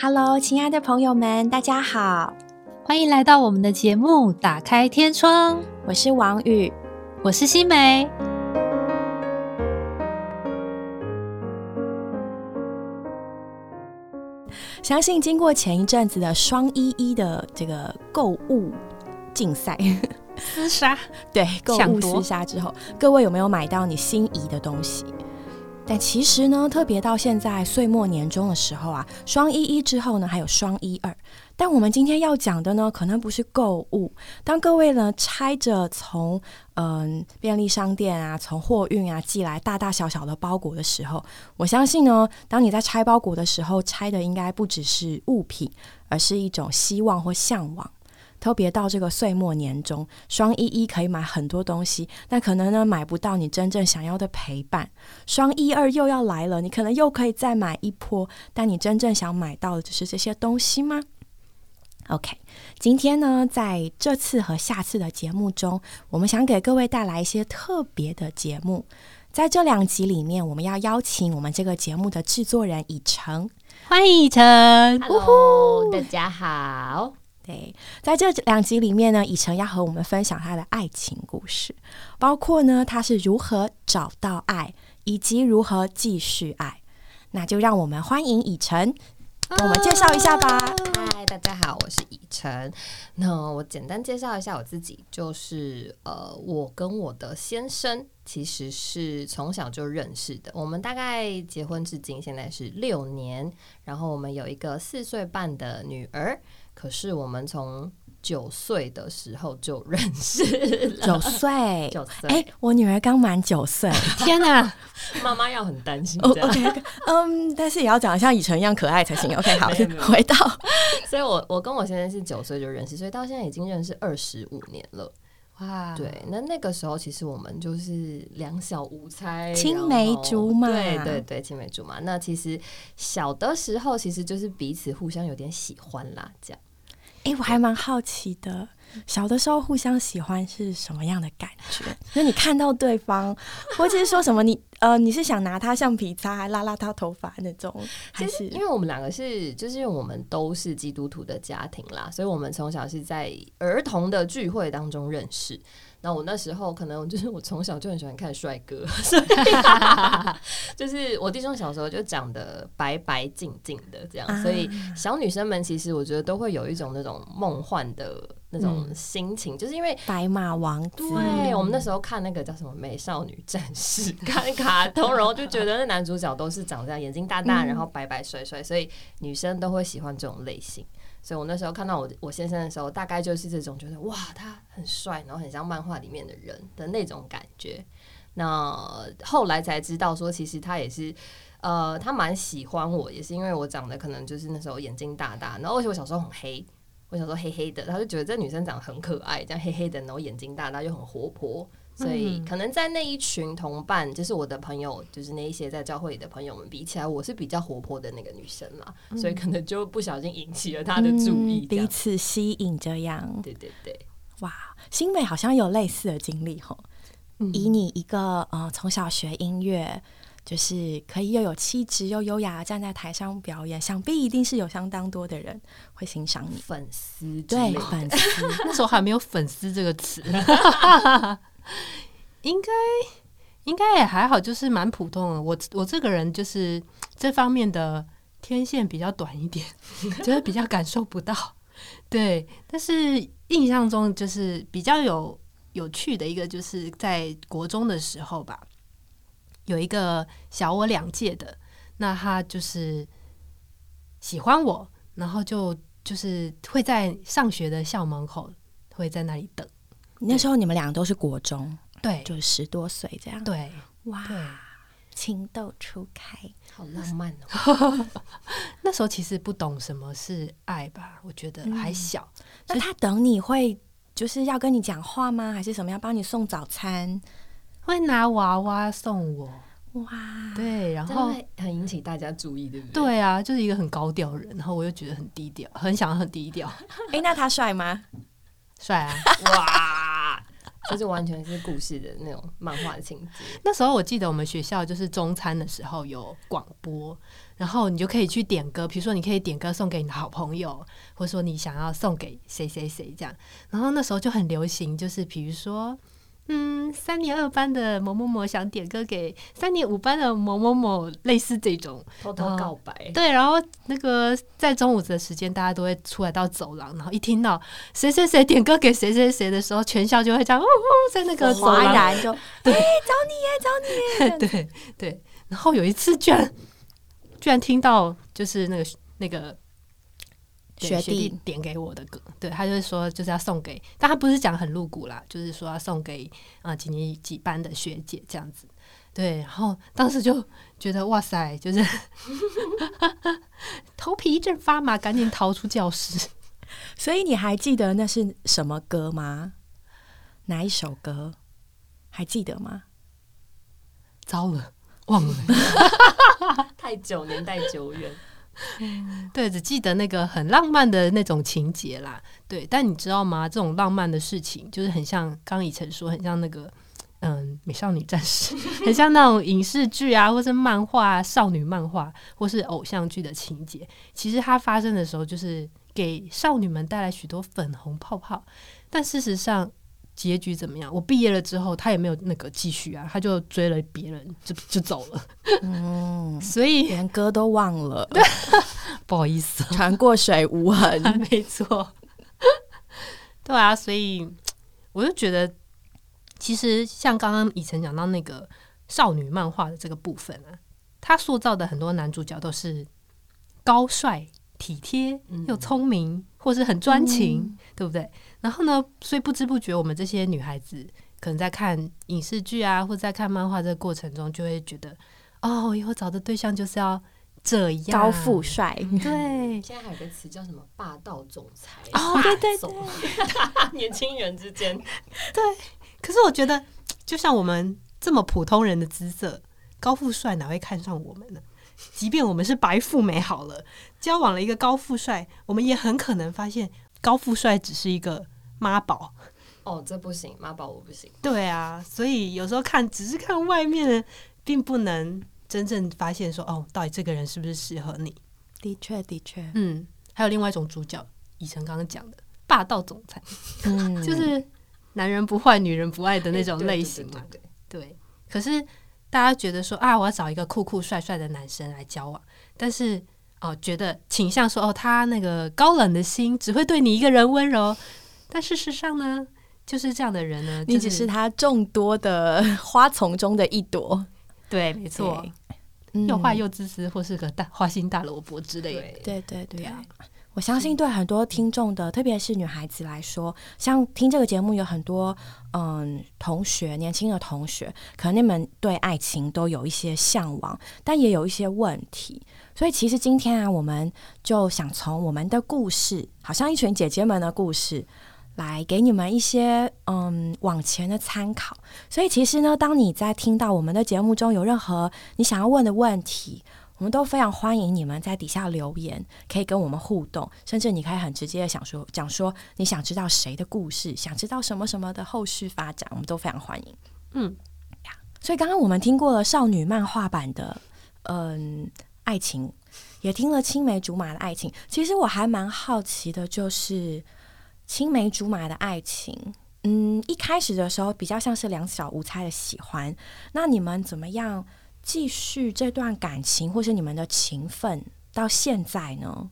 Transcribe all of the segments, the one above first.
Hello，亲爱的朋友们，大家好，欢迎来到我们的节目《打开天窗》。我是王宇，我是新梅。相信经过前一阵子的双一一的这个购物竞赛厮杀，对购物厮杀之后，各位有没有买到你心仪的东西？但其实呢，特别到现在岁末年终的时候啊，双一一之后呢，还有双一二。但我们今天要讲的呢，可能不是购物。当各位呢拆着从嗯便利商店啊，从货运啊寄来大大小小的包裹的时候，我相信呢，当你在拆包裹的时候，拆的应该不只是物品，而是一种希望或向往。特别到这个岁末年终，双一一可以买很多东西，但可能呢买不到你真正想要的陪伴。双一二又要来了，你可能又可以再买一波，但你真正想买到的就是这些东西吗？OK，今天呢，在这次和下次的节目中，我们想给各位带来一些特别的节目。在这两集里面，我们要邀请我们这个节目的制作人以诚，欢迎以诚，Hello，大家好。对，在这两集里面呢，以诚要和我们分享他的爱情故事，包括呢他是如何找到爱，以及如何继续爱。那就让我们欢迎以诚，跟我们介绍一下吧。嗨，大家好，我是以诚。那我简单介绍一下我自己，就是呃，我跟我的先生其实是从小就认识的，我们大概结婚至今现在是六年，然后我们有一个四岁半的女儿。可是我们从九岁的时候就认识了。九岁，九岁。哎，我女儿刚满九岁，天哪！妈妈要很担心。OK，嗯，但是也要长得像以晨一样可爱才行。OK，好，回到。所以我我跟我先生是九岁就认识，所以到现在已经认识二十五年了。哇，对，那那个时候其实我们就是两小无猜，青梅竹马，对对对，青梅竹马。那其实小的时候其实就是彼此互相有点喜欢啦，这样。哎，我还蛮好奇的，小的时候互相喜欢是什么样的感觉？就你看到对方，或者是说什么，你呃，你是想拿他橡皮擦，还拉拉他头发那种？还是因为我们两个是，就是因为我们都是基督徒的家庭啦，所以我们从小是在儿童的聚会当中认识。那我那时候可能就是我从小就很喜欢看帅哥，所以就是我弟兄小时候就长得白白净净的这样，所以小女生们其实我觉得都会有一种那种梦幻的那种心情，就是因为白马王子。对，我们那时候看那个叫什么《美少女战士》，看卡通，然后就觉得那男主角都是长这样，眼睛大大，然后白白帅帅，所以女生都会喜欢这种类型。所以我那时候看到我我先生的时候，大概就是这种觉得哇，他很帅，然后很像漫画里面的人的那种感觉。那后来才知道说，其实他也是，呃，他蛮喜欢我，也是因为我长得可能就是那时候眼睛大大，然后而且我小时候很黑，我小时候黑黑的，他就觉得这女生长得很可爱，这样黑黑的，然后眼睛大大又很活泼。所以可能在那一群同伴，就是我的朋友，就是那一些在教会里的朋友们比起来，我是比较活泼的那个女生嘛，所以可能就不小心引起了他的注意，彼此吸引这样。对对对，哇，新美好像有类似的经历吼。以你一个呃从小学音乐，就是可以又有气质又优雅站在台上表演，想必一定是有相当多的人会欣赏你粉丝，对粉丝，那时候还没有粉丝这个词。应该应该也还好，就是蛮普通的。我我这个人就是这方面的天线比较短一点，就是比较感受不到。对，但是印象中就是比较有有趣的一个，就是在国中的时候吧，有一个小我两届的，那他就是喜欢我，然后就就是会在上学的校门口会在那里等。那时候你们俩都是国中，对，就十多岁这样，对，哇，情窦初开，好浪漫哦。那时候其实不懂什么是爱吧，我觉得还小。那他等你会就是要跟你讲话吗？还是什么要帮你送早餐？会拿娃娃送我？哇，对，然后很引起大家注意，对不对？对啊，就是一个很高调人，然后我又觉得很低调，很想很低调。哎，那他帅吗？帅啊！哇，就是完全是故事的那种漫画的情节。那时候我记得我们学校就是中餐的时候有广播，然后你就可以去点歌，比如说你可以点歌送给你的好朋友，或者说你想要送给谁谁谁这样。然后那时候就很流行，就是比如说。嗯，三年二班的某某某想点歌给三年五班的某某某，类似这种偷偷告白。对，然后那个在中午的时间，大家都会出来到走廊，然后一听到谁谁谁点歌给谁谁谁的时候，全校就会这样，哦哦，在那个走廊就，对，找你耶，找你耶，对对。然后有一次，居然居然听到，就是那个那个。学弟点给我的歌，对他就是说就是要送给，但他不是讲很露骨啦，就是说要送给啊几年几班的学姐这样子，对，然后当时就觉得哇塞，就是 头皮一阵发麻，赶紧逃出教室。所以你还记得那是什么歌吗？哪一首歌？还记得吗？糟了，忘了，太久年代久远。对，只记得那个很浪漫的那种情节啦。对，但你知道吗？这种浪漫的事情，就是很像刚以晨说，很像那个嗯，美少女战士，很像那种影视剧啊，或是漫画、啊少女漫画，或是偶像剧的情节。其实它发生的时候，就是给少女们带来许多粉红泡泡，但事实上。结局怎么样？我毕业了之后，他也没有那个继续啊，他就追了别人，就就走了。嗯，所以连歌都忘了，不好意思，船过水无痕，没错。对啊，所以我就觉得，其实像刚刚以前讲到那个少女漫画的这个部分啊，他塑造的很多男主角都是高帅、体贴又聪明，或是很专情，对不对？然后呢？所以不知不觉，我们这些女孩子可能在看影视剧啊，或在看漫画这个过程中，就会觉得，哦，以后找的对象就是要这样高富帅。对，现在还有个词叫什么“霸道总裁”？哦，对对对，年轻人之间。对，可是我觉得，就像我们这么普通人的姿色，高富帅哪会看上我们呢？即便我们是白富美好了，交往了一个高富帅，我们也很可能发现。高富帅只是一个妈宝哦，这不行，妈宝我不行。对啊，所以有时候看只是看外面，并不能真正发现说哦，到底这个人是不是适合你？的确，的确，嗯，还有另外一种主角，以晨刚刚讲的霸道总裁，嗯，就是男人不坏，女人不爱的那种类型嘛。对，可是大家觉得说啊，我要找一个酷酷帅帅的男生来交往，但是。哦，觉得倾向说哦，他那个高冷的心只会对你一个人温柔，但事实上呢，就是这样的人呢，你只是他众多的花丛中的一朵。对，没错，又坏又自私，或是个大花心大萝卜之类的。对对对啊！我相信对很多听众的，特别是女孩子来说，像听这个节目有很多嗯同学，年轻的同学，可能你们对爱情都有一些向往，但也有一些问题。所以其实今天啊，我们就想从我们的故事，好像一群姐姐们的故事，来给你们一些嗯往前的参考。所以其实呢，当你在听到我们的节目中有任何你想要问的问题，我们都非常欢迎你们在底下留言，可以跟我们互动，甚至你可以很直接的想说讲说你想知道谁的故事，想知道什么什么的后续发展，我们都非常欢迎。嗯，所以刚刚我们听过了少女漫画版的，嗯。爱情也听了青梅竹马的爱情，其实我还蛮好奇的，就是青梅竹马的爱情，嗯，一开始的时候比较像是两小无猜的喜欢，那你们怎么样继续这段感情，或是你们的情分到现在呢？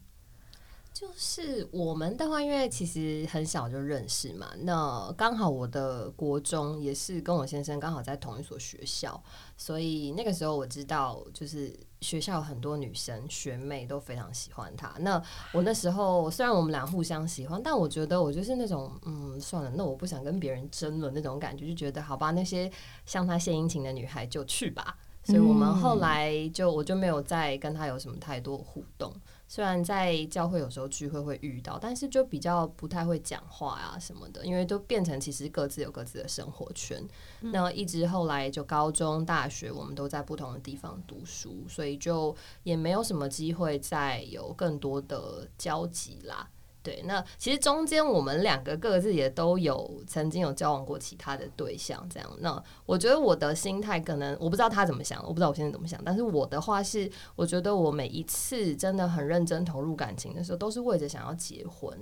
就是我们的话，因为其实很小就认识嘛，那刚好我的国中也是跟我先生刚好在同一所学校，所以那个时候我知道，就是学校有很多女生学妹都非常喜欢他。那我那时候虽然我们俩互相喜欢，但我觉得我就是那种嗯，算了，那我不想跟别人争了那种感觉，就觉得好吧，那些向他献殷勤的女孩就去吧。所以我们后来就我就没有再跟他有什么太多互动。虽然在教会有时候聚会会遇到，但是就比较不太会讲话啊什么的，因为都变成其实各自有各自的生活圈。那一直后来就高中、大学，我们都在不同的地方读书，所以就也没有什么机会再有更多的交集啦。对，那其实中间我们两个各自也都有曾经有交往过其他的对象，这样。那我觉得我的心态可能我不知道他怎么想，我不知道我现在怎么想，但是我的话是，我觉得我每一次真的很认真投入感情的时候，都是为着想要结婚，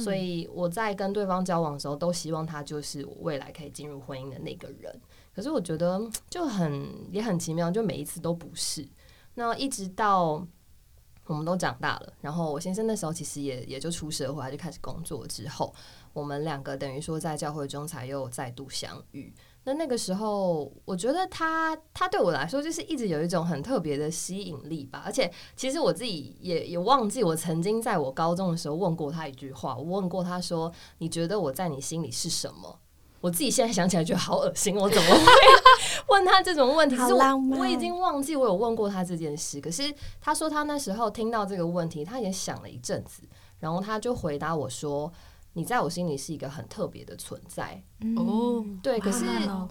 所以我在跟对方交往的时候，都希望他就是我未来可以进入婚姻的那个人。可是我觉得就很也很奇妙，就每一次都不是。那一直到。我们都长大了，然后我先生那时候其实也也就出社会，他就开始工作之后，我们两个等于说在教会中才又再度相遇。那那个时候，我觉得他他对我来说就是一直有一种很特别的吸引力吧。而且其实我自己也也忘记，我曾经在我高中的时候问过他一句话，我问过他说：“你觉得我在你心里是什么？”我自己现在想起来觉得好恶心，我怎么会问他这种问题？是我我已经忘记我有问过他这件事。可是他说他那时候听到这个问题，他也想了一阵子，然后他就回答我说：“你在我心里是一个很特别的存在。”哦，对。可是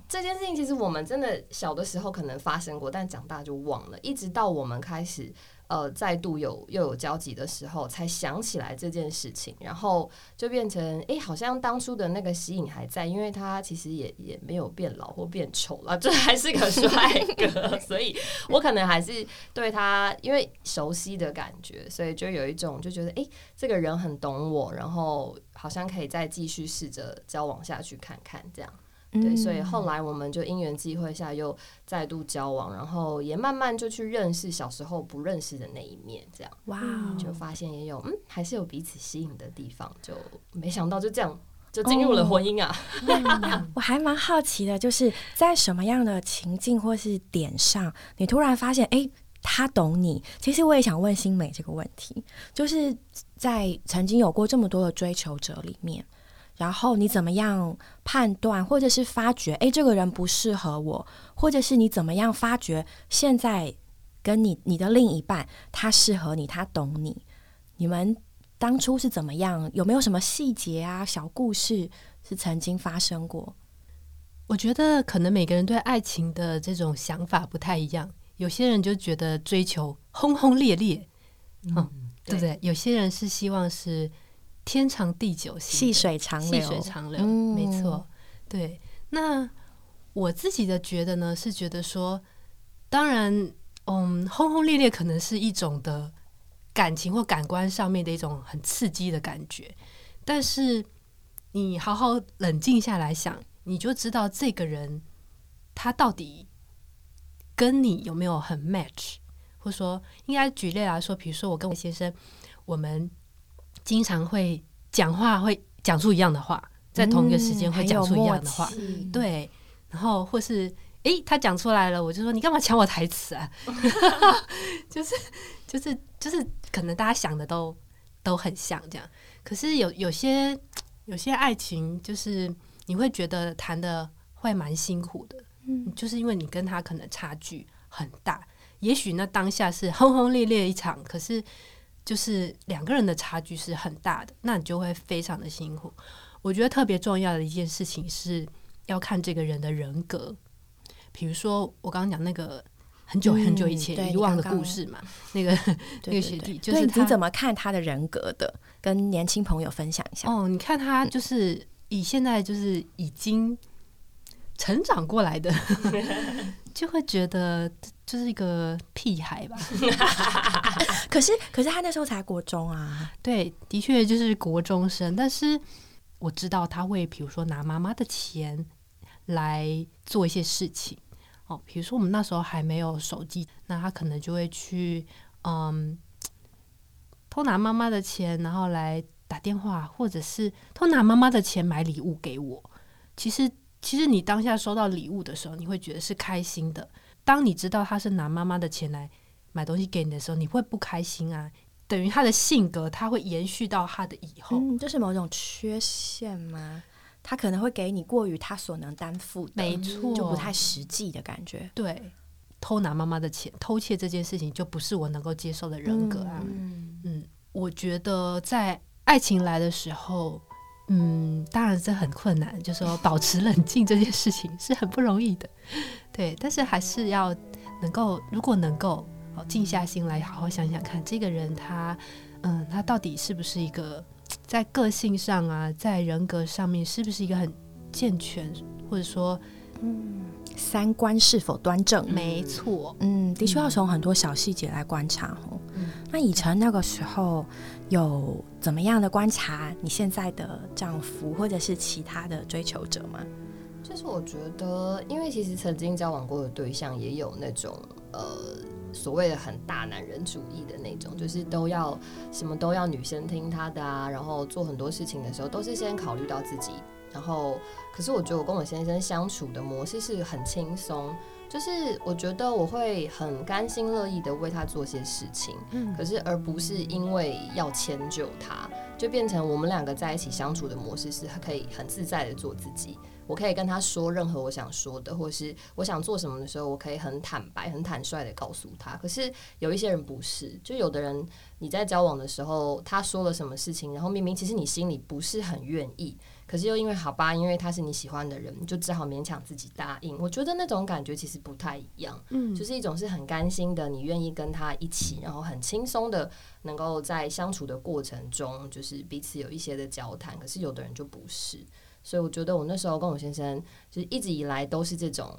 这件事情其实我们真的小的时候可能发生过，但长大就忘了。一直到我们开始。呃，再度有又有交集的时候，才想起来这件事情，然后就变成哎，好像当初的那个吸引还在，因为他其实也也没有变老或变丑了，这还是个帅哥，所以我可能还是对他因为熟悉的感觉，所以就有一种就觉得哎，这个人很懂我，然后好像可以再继续试着交往下去看看这样。对，所以后来我们就因缘际会下又再度交往，然后也慢慢就去认识小时候不认识的那一面，这样哇，就发现也有嗯，还是有彼此吸引的地方，就没想到就这样就进入了婚姻啊。我还蛮好奇的，就是在什么样的情境或是点上，你突然发现哎，他懂你。其实我也想问新美这个问题，就是在曾经有过这么多的追求者里面。然后你怎么样判断，或者是发觉，哎，这个人不适合我，或者是你怎么样发觉，现在跟你你的另一半他适合你，他懂你，你们当初是怎么样？有没有什么细节啊、小故事是曾经发生过？我觉得可能每个人对爱情的这种想法不太一样，有些人就觉得追求轰轰烈烈，嗯，对不对？有些人是希望是。天长地久，细水长流，细水长流，没错。对，那我自己的觉得呢，是觉得说，当然，嗯，轰轰烈烈可能是一种的感情或感官上面的一种很刺激的感觉，但是你好好冷静下来想，你就知道这个人他到底跟你有没有很 match，或者说，应该举例来说，比如说我跟我先生，我们。经常会讲话，会讲出一样的话，在同一个时间会讲出一样的话，对。然后或是，诶，他讲出来了，我就说你干嘛抢我台词啊？就是就是就是，可能大家想的都都很像这样。可是有有些有些爱情，就是你会觉得谈的会蛮辛苦的，嗯，就是因为你跟他可能差距很大。也许那当下是轰轰烈烈一场，可是。就是两个人的差距是很大的，那你就会非常的辛苦。我觉得特别重要的一件事情是要看这个人的人格。比如说我刚刚讲那个很久很久以前遗忘的故事嘛，那个 那个学弟，就是你怎么看他的人格的？跟年轻朋友分享一下。哦，你看他就是以现在就是已经成长过来的。就会觉得就是一个屁孩吧，可是可是他那时候才国中啊，对，的确就是国中生。但是我知道他会，比如说拿妈妈的钱来做一些事情哦，比如说我们那时候还没有手机，那他可能就会去嗯偷拿妈妈的钱，然后来打电话，或者是偷拿妈妈的钱买礼物给我。其实。其实你当下收到礼物的时候，你会觉得是开心的。当你知道他是拿妈妈的钱来买东西给你的时候，你会不开心啊？等于他的性格，他会延续到他的以后。嗯，这是某种缺陷吗？他可能会给你过于他所能担负的，没错，就不太实际的感觉。对，偷拿妈妈的钱、偷窃这件事情，就不是我能够接受的人格啊。嗯，我觉得在爱情来的时候。嗯，当然这很困难，就说保持冷静这件事情是很不容易的，对。但是还是要能够，如果能够哦静下心来，好好想想看，这个人他，嗯，他到底是不是一个在个性上啊，在人格上面是不是一个很健全，或者说，嗯，三观是否端正？没错，嗯，的确要从很多小细节来观察哦。那以晨那个时候有怎么样的观察你现在的丈夫，或者是其他的追求者吗？就是我觉得，因为其实曾经交往过的对象也有那种呃所谓的很大男人主义的那种，就是都要什么都要女生听他的啊，然后做很多事情的时候都是先考虑到自己。然后，可是我觉得我跟我先生相处的模式是很轻松，就是我觉得我会很甘心乐意的为他做些事情，嗯，可是而不是因为要迁就他，就变成我们两个在一起相处的模式是可以很自在的做自己。我可以跟他说任何我想说的，或是我想做什么的时候，我可以很坦白、很坦率的告诉他。可是有一些人不是，就有的人你在交往的时候，他说了什么事情，然后明明其实你心里不是很愿意，可是又因为好吧，因为他是你喜欢的人，就只好勉强自己答应。我觉得那种感觉其实不太一样，嗯，就是一种是很甘心的，你愿意跟他一起，然后很轻松的能够在相处的过程中，就是彼此有一些的交谈。可是有的人就不是。所以我觉得我那时候跟我先生，就是一直以来都是这种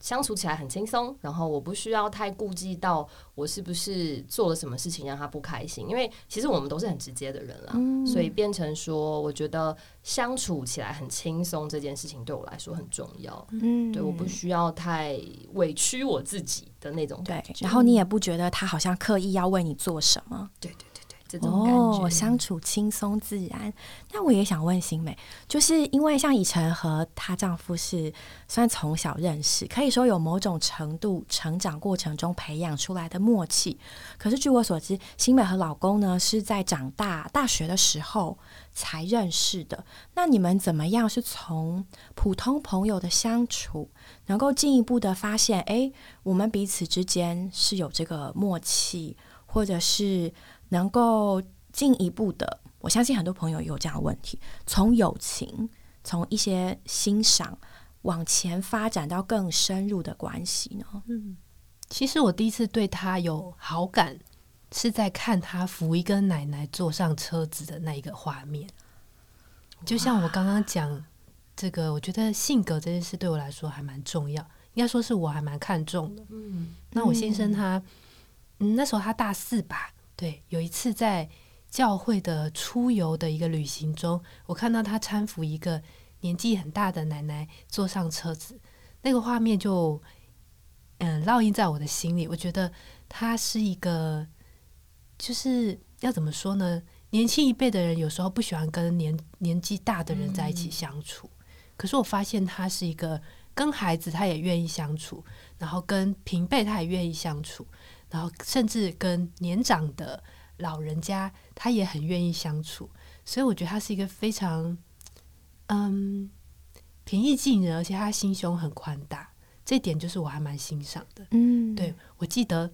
相处起来很轻松，然后我不需要太顾忌到我是不是做了什么事情让他不开心，因为其实我们都是很直接的人啦，所以变成说，我觉得相处起来很轻松这件事情对我来说很重要。嗯，对，我不需要太委屈我自己的那种感觉，然后你也不觉得他好像刻意要为你做什么。对对对。这种感觉，相处轻松自然。那我也想问新美，就是因为像以晨和她丈夫是虽然从小认识，可以说有某种程度成长过程中培养出来的默契。可是据我所知，新美和老公呢是在长大大学的时候才认识的。那你们怎么样是从普通朋友的相处，能够进一步的发现，哎，我们彼此之间是有这个默契，或者是？能够进一步的，我相信很多朋友有这样的问题：从友情，从一些欣赏往前发展到更深入的关系呢？嗯，其实我第一次对他有好感，是在看他扶一个奶奶坐上车子的那一个画面。就像我刚刚讲这个，我觉得性格这件事对我来说还蛮重要，应该说是我还蛮看重的。嗯，那我先生他，嗯，那时候他大四吧。对，有一次在教会的出游的一个旅行中，我看到他搀扶一个年纪很大的奶奶坐上车子，那个画面就嗯烙印在我的心里。我觉得他是一个，就是要怎么说呢？年轻一辈的人有时候不喜欢跟年年纪大的人在一起相处，可是我发现他是一个跟孩子他也愿意相处，然后跟平辈他也愿意相处。然后甚至跟年长的老人家，他也很愿意相处，所以我觉得他是一个非常嗯平易近人，而且他心胸很宽大，这点就是我还蛮欣赏的。嗯，对我记得，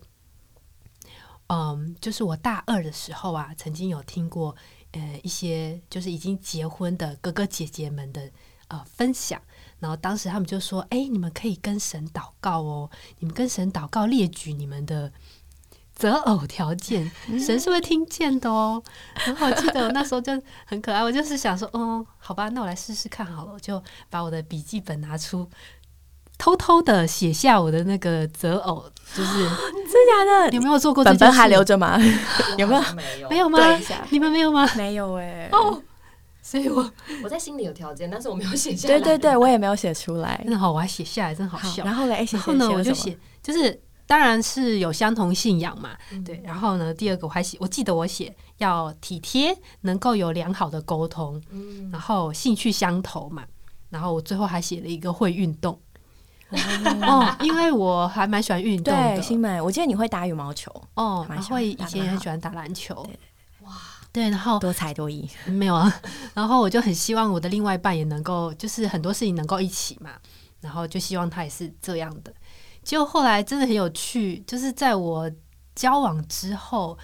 嗯，就是我大二的时候啊，曾经有听过呃一些就是已经结婚的哥哥姐姐们的呃分享。然后当时他们就说：“哎，你们可以跟神祷告哦，你们跟神祷告，列举你们的择偶条件，神是会听见的哦。”然后我记得我那时候就很可爱，我就是想说：“哦，好吧，那我来试试看好了。”我就把我的笔记本拿出，偷偷的写下我的那个择偶，就是 真假的？有没有做过？本本还留着吗？有没有？没有吗？你们没有吗？没有哎。哦。所以我我在心里有条件，但是我没有写下来。对对对，我也没有写出来。真的好，我还写下来，真好笑。然后嘞，然后呢，我就写，就是当然是有相同信仰嘛。对，然后呢，第二个我还写，我记得我写要体贴，能够有良好的沟通，然后兴趣相投嘛。然后我最后还写了一个会运动。哦，因为我还蛮喜欢运动的。新美，我记得你会打羽毛球哦，会以前也很喜欢打篮球。然后多才多艺 没有啊，然后我就很希望我的另外一半也能够，就是很多事情能够一起嘛，然后就希望他也是这样的。结果后来真的很有趣，就是在我交往之后，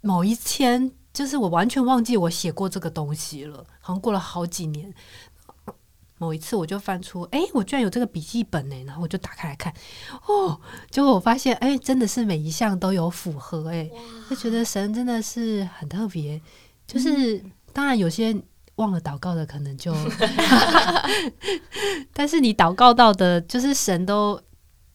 某一天，就是我完全忘记我写过这个东西了，好像过了好几年。某一次我就翻出，哎，我居然有这个笔记本呢，然后我就打开来看，哦，结果我发现，哎，真的是每一项都有符合，哎，就觉得神真的是很特别，就是当然有些忘了祷告的，可能就 但是你祷告到的，就是神都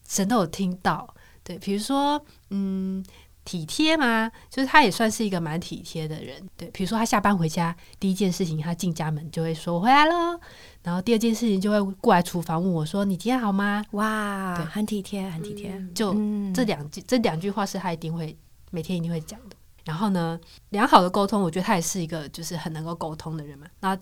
神都有听到。对，比如说，嗯，体贴嘛，就是他也算是一个蛮体贴的人。对，比如说他下班回家，第一件事情他进家门就会说我回来了，然后第二件事情就会过来厨房问我说你今天好吗？哇，对很体贴，很体贴。就嗯这两句这两句话是他一定会每天一定会讲的。然后呢，良好的沟通，我觉得他也是一个就是很能够沟通的人嘛。那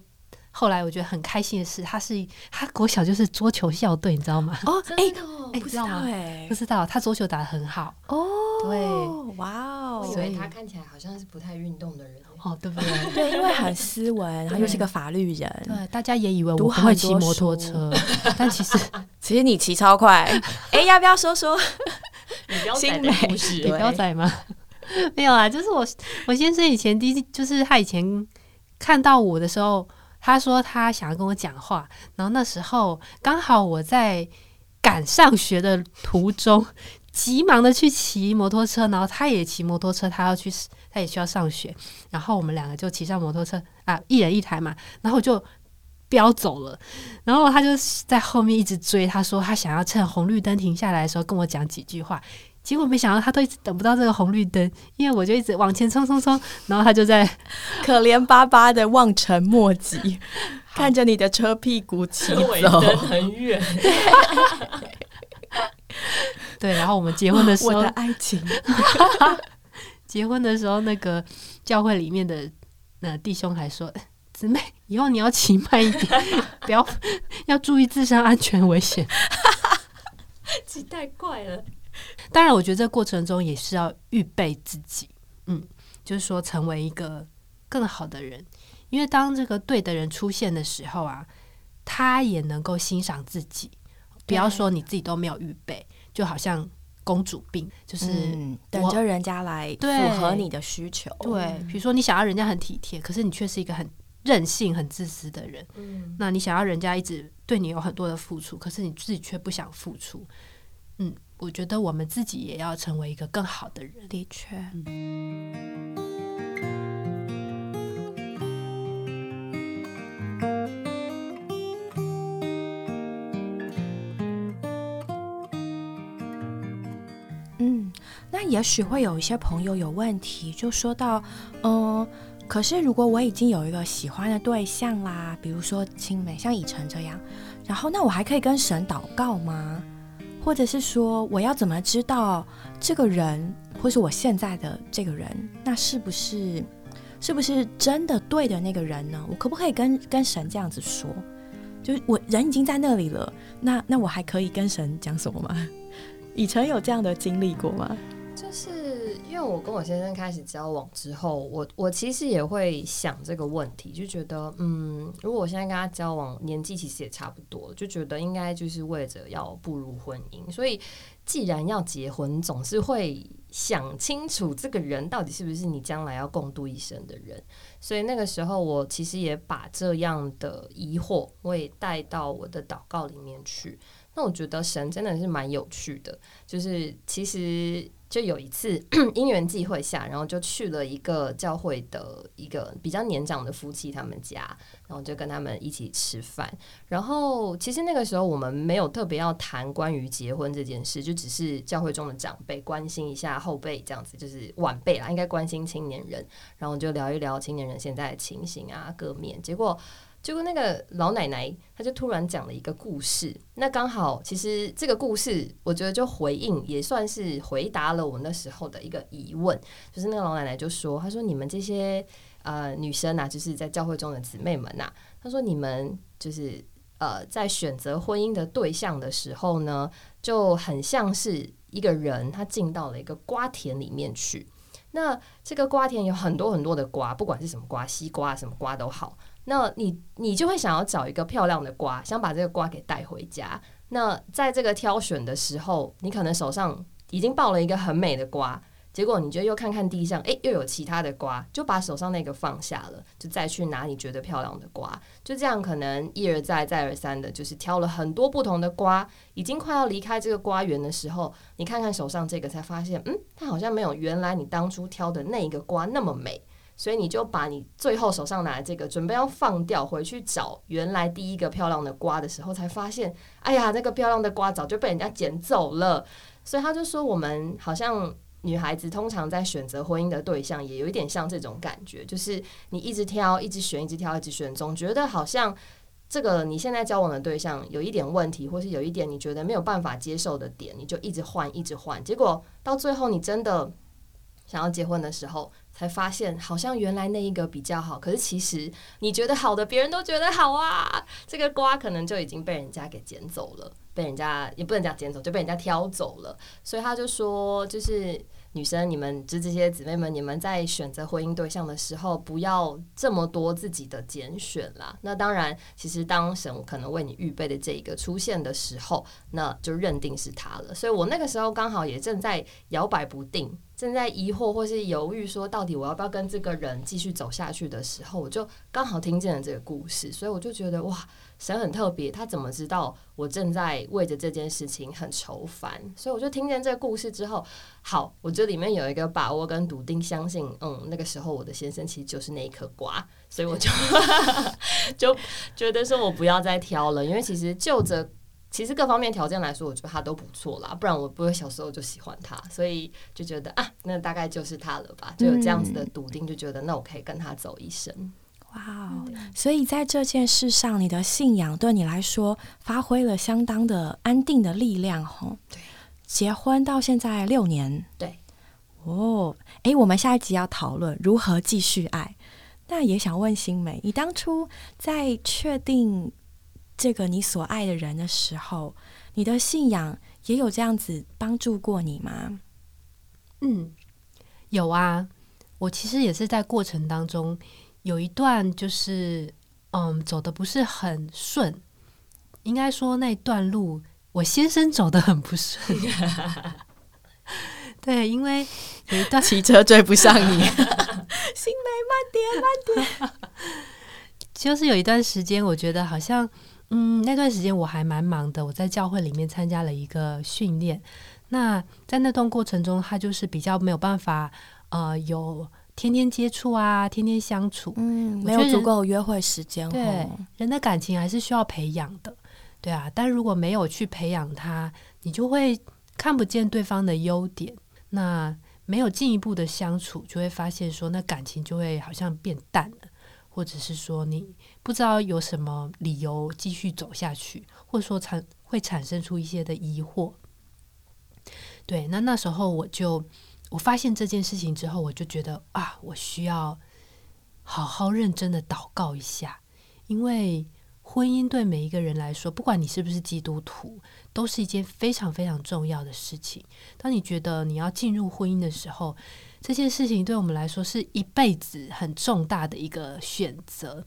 后来我觉得很开心的是，他是他国小就是桌球校队，你知道吗？哦，真 哎、的不知道哎、不知道他桌球打的很好哦，对，哇哦，所以他看起来好像是不太运动的人欸。哦，对不对？对，因为很斯文，然后又是个法律人，对，大家也以为我读不会骑摩托书车，但其实其实你骑超快。哎、要不要说说？你不要仔的新美故事你，标仔吗？没有啊，就是我我先生以前第一就是他以前看到我的时候，他说他想要跟我讲话，然后那时候刚好我在赶上学的途中，急忙的去骑摩托车，然后他也骑摩托车，他要去他也需要上学，然后我们两个就骑上摩托车啊，一人一台嘛，然后就。飙走了，然后他就在后面一直追。他说他想要趁红绿灯停下来的时候跟我讲几句话，结果没想到他都一直等不到这个红绿灯，因为我就一直往前冲冲冲，然后他就在 可怜巴巴的望尘莫及，看着你的车屁股骑走。很远，对，然后我们结婚的时候 我的，爱情，结婚的时候那个教会里面的那弟兄还说。姊妹，以后你要骑慢一点，不要要注意自身安全危险。骑太快了。当然，我觉得这过程中也是要预备自己，嗯，就是说成为一个更好的人。因为当这个对的人出现的时候啊，他也能够欣赏自己。不要说你自己都没有预备，就好像公主病，就是、嗯，等着人家来符合你的需求。对，比如说你想要人家很体贴，可是你却是一个很任性、很自私的人。嗯，那你想要人家一直对你有很多的付出，可是你自己却不想付出。嗯，我觉得我们自己也要成为一个更好的人。的确，嗯，那也许会有一些朋友有问题，就说到，嗯，可是如果我已经有一个喜欢的对象啦，比如说青梅，像以晨这样，然后那我还可以跟神祷告吗？或者是说，我要怎么知道这个人，或是我现在的这个人，那是不是是不是真的对的那个人呢？我可不可以跟跟神这样子说？就是我人已经在那里了，那那我还可以跟神讲什么吗？以晨有这样的经历过吗？就是为我跟我先生开始交往之后，我我其实也会想这个问题，就觉得，嗯，如果我现在跟他交往，年纪其实也差不多，就觉得应该就是为着要步入婚姻，所以既然要结婚，总是会想清楚这个人到底是不是你将来要共度一生的人。所以那个时候，我其实也把这样的疑惑，我也带到我的祷告里面去。那我觉得神真的是蛮有趣的，就是其实就有一次 因缘际会下，然后就去了一个教会的一个比较年长的夫妻他们家，然后就跟他们一起吃饭。然后其实那个时候我们没有特别要谈关于结婚这件事，就只是教会中的长辈关心一下后辈这样子，就是晚辈啦，应该关心青年人，然后就聊一聊青年人现在的情形啊，各面。结果结果那个老奶奶，她就突然讲了一个故事。那刚好，其实这个故事，我觉得就回应，也算是回答了我那时候的一个疑问。就是那个老奶奶就说：“她说你们这些呃女生啊，就是在教会中的姊妹们呐、她说你们就是呃在选择婚姻的对象的时候呢，就很像是一个人他进到了一个瓜田里面去。那这个瓜田有很多很多的瓜，不管是什么瓜，西瓜什么瓜都好。那你你就会想要找一个漂亮的瓜，想把这个瓜给带回家。那在这个挑选的时候，你可能手上已经抱了一个很美的瓜，结果你就又看看地上，诶，又有其他的瓜，就把手上那个放下了，就再去拿你觉得漂亮的瓜。就这样，可能一而再再而三的，就是挑了很多不同的瓜，已经快要离开这个瓜园的时候，你看看手上这个，才发现，嗯，它好像没有原来你当初挑的那一个瓜那么美。所以你就把你最后手上拿的这个准备要放掉，回去找原来第一个漂亮的瓜的时候，才发现，哎呀，那个漂亮的瓜早就被人家捡走了。所以他就说，我们好像女孩子通常在选择婚姻的对象，也有一点像这种感觉，就是你一直挑，一直选，一直挑，一直选，总觉得好像。这个你现在交往的对象有一点问题，或是有一点你觉得没有办法接受的点，你就一直换，一直换，结果到最后你真的想要结婚的时候，才发现好像原来那一个比较好，可是其实你觉得好的，别人都觉得好啊，这个瓜可能就已经被人家给捡走了，被人家也不能讲捡走，就被人家挑走了，所以他就说，就是。女生，你们就这些姊妹们，你们在选择婚姻对象的时候，不要这么多自己的拣选啦。那当然，其实当神可能为你预备的这一个出现的时候，那就认定是他了。所以我那个时候刚好也正在摇摆不定，正在疑惑或是犹豫，说到底我要不要跟这个人继续走下去的时候，我就刚好听见了这个故事，所以我就觉得哇。神很特别，他怎么知道我正在为着这件事情很愁烦？所以我就听见这个故事之后，好，我这里面有一个把握跟笃定，相信，嗯，那个时候我的先生其实就是那一颗瓜，所以我就 就觉得说我不要再挑了，因为其实就着其实各方面条件来说，我觉得他都不错啦，不然我不会小时候就喜欢他，所以就觉得啊，那大概就是他了吧，就有这样子的笃定，就觉得那我可以跟他走一生。哇哦！所以在这件事上，你的信仰对你来说发挥了相当的安定的力量，吼。对，结婚到现在六年。对。哦，哎，我们下一集要讨论如何继续爱。那也想问新梅，你当初在确定这个你所爱的人的时候，你的信仰也有这样子帮助过你吗？嗯，有啊。我其实也是在过程当中。有一段就是，嗯，走的不是很顺，应该说那段路我先生走的很不顺。对，因为有一段骑车追不上你，新梅慢点慢点。就是有一段时间，我觉得好像，嗯，那段时间我还蛮忙的，我在教会里面参加了一个训练。那在那段过程中，他就是比较没有办法，呃，有。天天接触啊，天天相处，嗯，没有足够约会时间。对，人的感情还是需要培养的，对啊。但如果没有去培养他，你就会看不见对方的优点。那没有进一步的相处，就会发现说，那感情就会好像变淡了，或者是说你不知道有什么理由继续走下去，或者说产会产生出一些的疑惑。对，那那时候我就。我发现这件事情之后，我就觉得啊，我需要好好认真的祷告一下，因为婚姻对每一个人来说，不管你是不是基督徒，都是一件非常非常重要的事情。当你觉得你要进入婚姻的时候，这件事情对我们来说是一辈子很重大的一个选择，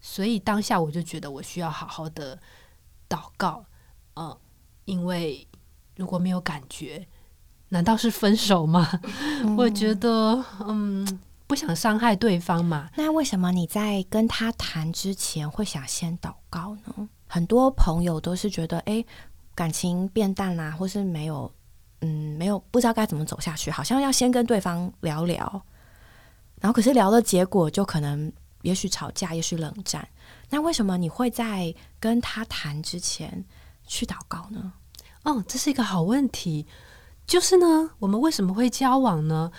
所以当下我就觉得我需要好好的祷告，嗯，因为如果没有感觉。难道是分手吗？我觉得，嗯，不想伤害对方嘛。那为什么你在跟他谈之前会想先祷告呢？很多朋友都是觉得，哎，感情变淡啦，或是没有，嗯，没有不知道该怎么走下去，好像要先跟对方聊聊。然后可是聊的结果就可能，也许吵架，也许冷战。那为什么你会在跟他谈之前去祷告呢？哦，这是一个好问题。就是呢，我们为什么会交往呢？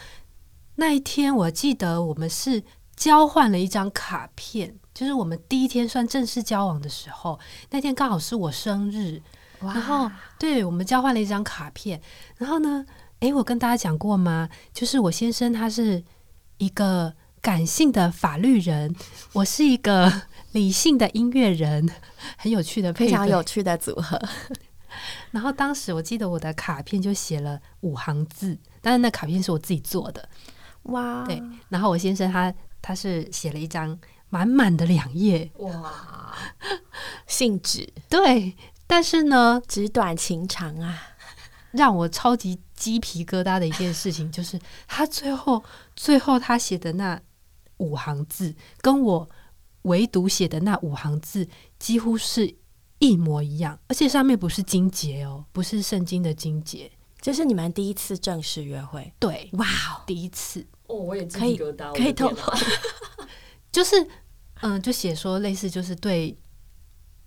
那一天我记得我们是交换了一张卡片，就是我们第一天算正式交往的时候，那天刚好是我生日，然后对我们交换了一张卡片。然后呢，诶，我跟大家讲过吗？就是我先生他是一个感性的法律人，我是一个理性的音乐人，很有趣的，非常有趣的组合。然后当时我记得我的卡片就写了五行字，但是那卡片是我自己做的，哇！对，然后我先生他他是写了一张满满的两页，哇，信纸，对，但是呢，纸短情长啊，让我超级鸡皮疙瘩的一件事情就是他最后最后他写的那五行字，跟我唯独写的那五行字几乎是。一模一样，而且上面不是金节哦，不是圣经的金节，这是你们第一次正式约会，对，哇哦！第一次。哦，我也可以鸡皮疙瘩，可以透我的天哪。就是嗯，就写说类似就是对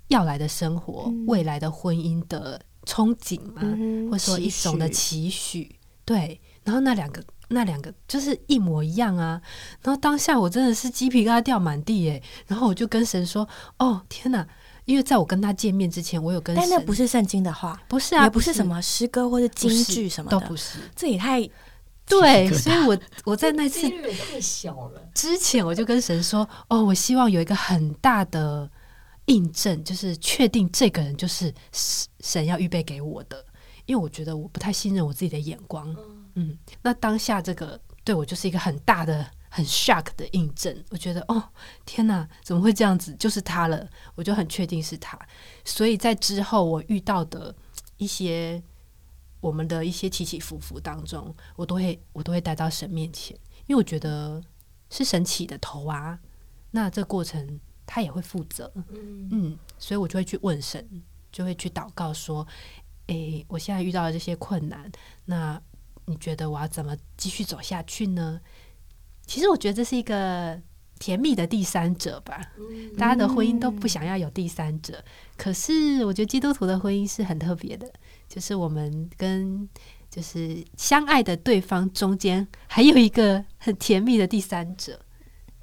要来的生活、嗯未来的婚姻的憧憬嘛，嗯或者说一种的期许，对。然后那两个那两个就是一模一样啊。然后当下我真的是鸡皮疙瘩掉满地耶。然后我就跟神说：“哦天哪！”因为在我跟他见面之前，我有跟但那不是圣经的话，不是啊，也不是什么诗歌或者京剧什么的，都不是。这也太对，所以我我在那次 太小了。之前我就跟神说：“哦，我希望有一个很大的印证，就是确定这个人就是神神要预备给我的，因为我觉得我不太信任我自己的眼光。嗯，那当下这个对我就是一个很大的、很 shock 的印证。我觉得哦，天哪，怎么会这样子？就是他了，我就很确定是他。所以在之后我遇到的一些我们的一些起起伏伏当中，我都会我都会带到神面前，因为我觉得是神起的头啊，那这过程他也会负责，嗯嗯，所以我就会去问神，就会去祷告说，诶，我现在遇到了这些困难，那你觉得我要怎么继续走下去呢？其实我觉得这是一个甜蜜的第三者吧，大家的婚姻都不想要有第三者，可是我觉得基督徒的婚姻是很特别的，就是我们跟就是相爱的对方中间还有一个很甜蜜的第三者。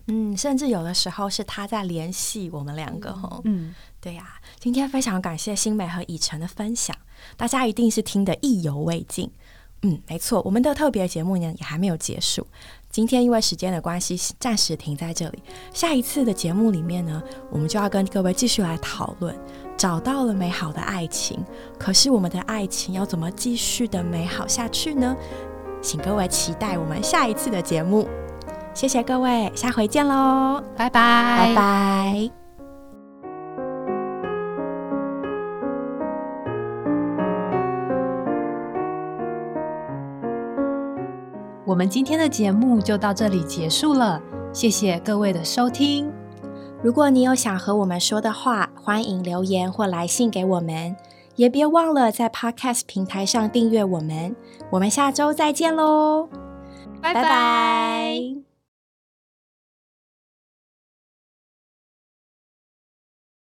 嗯，甚至有的时候是他在联系我们两个哈。嗯，对呀、今天非常感谢新美和以晨的分享，大家一定是听得意犹未尽。嗯，没错，我们的特别节目呢也还没有结束。今天因为时间的关系，暂时停在这里。下一次的节目里面呢，我们就要跟各位继续来讨论，找到了美好的爱情，可是我们的爱情要怎么继续的美好下去呢？请各位期待我们下一次的节目。谢谢各位，下回见喽，拜拜，拜拜。我们今天的节目就到这里结束了，谢谢各位的收听。如果你有想和我们说的话，欢迎留言或来信给我们，也别忘了在 Podcast 平台上订阅我们。我们下周再见喽，拜拜拜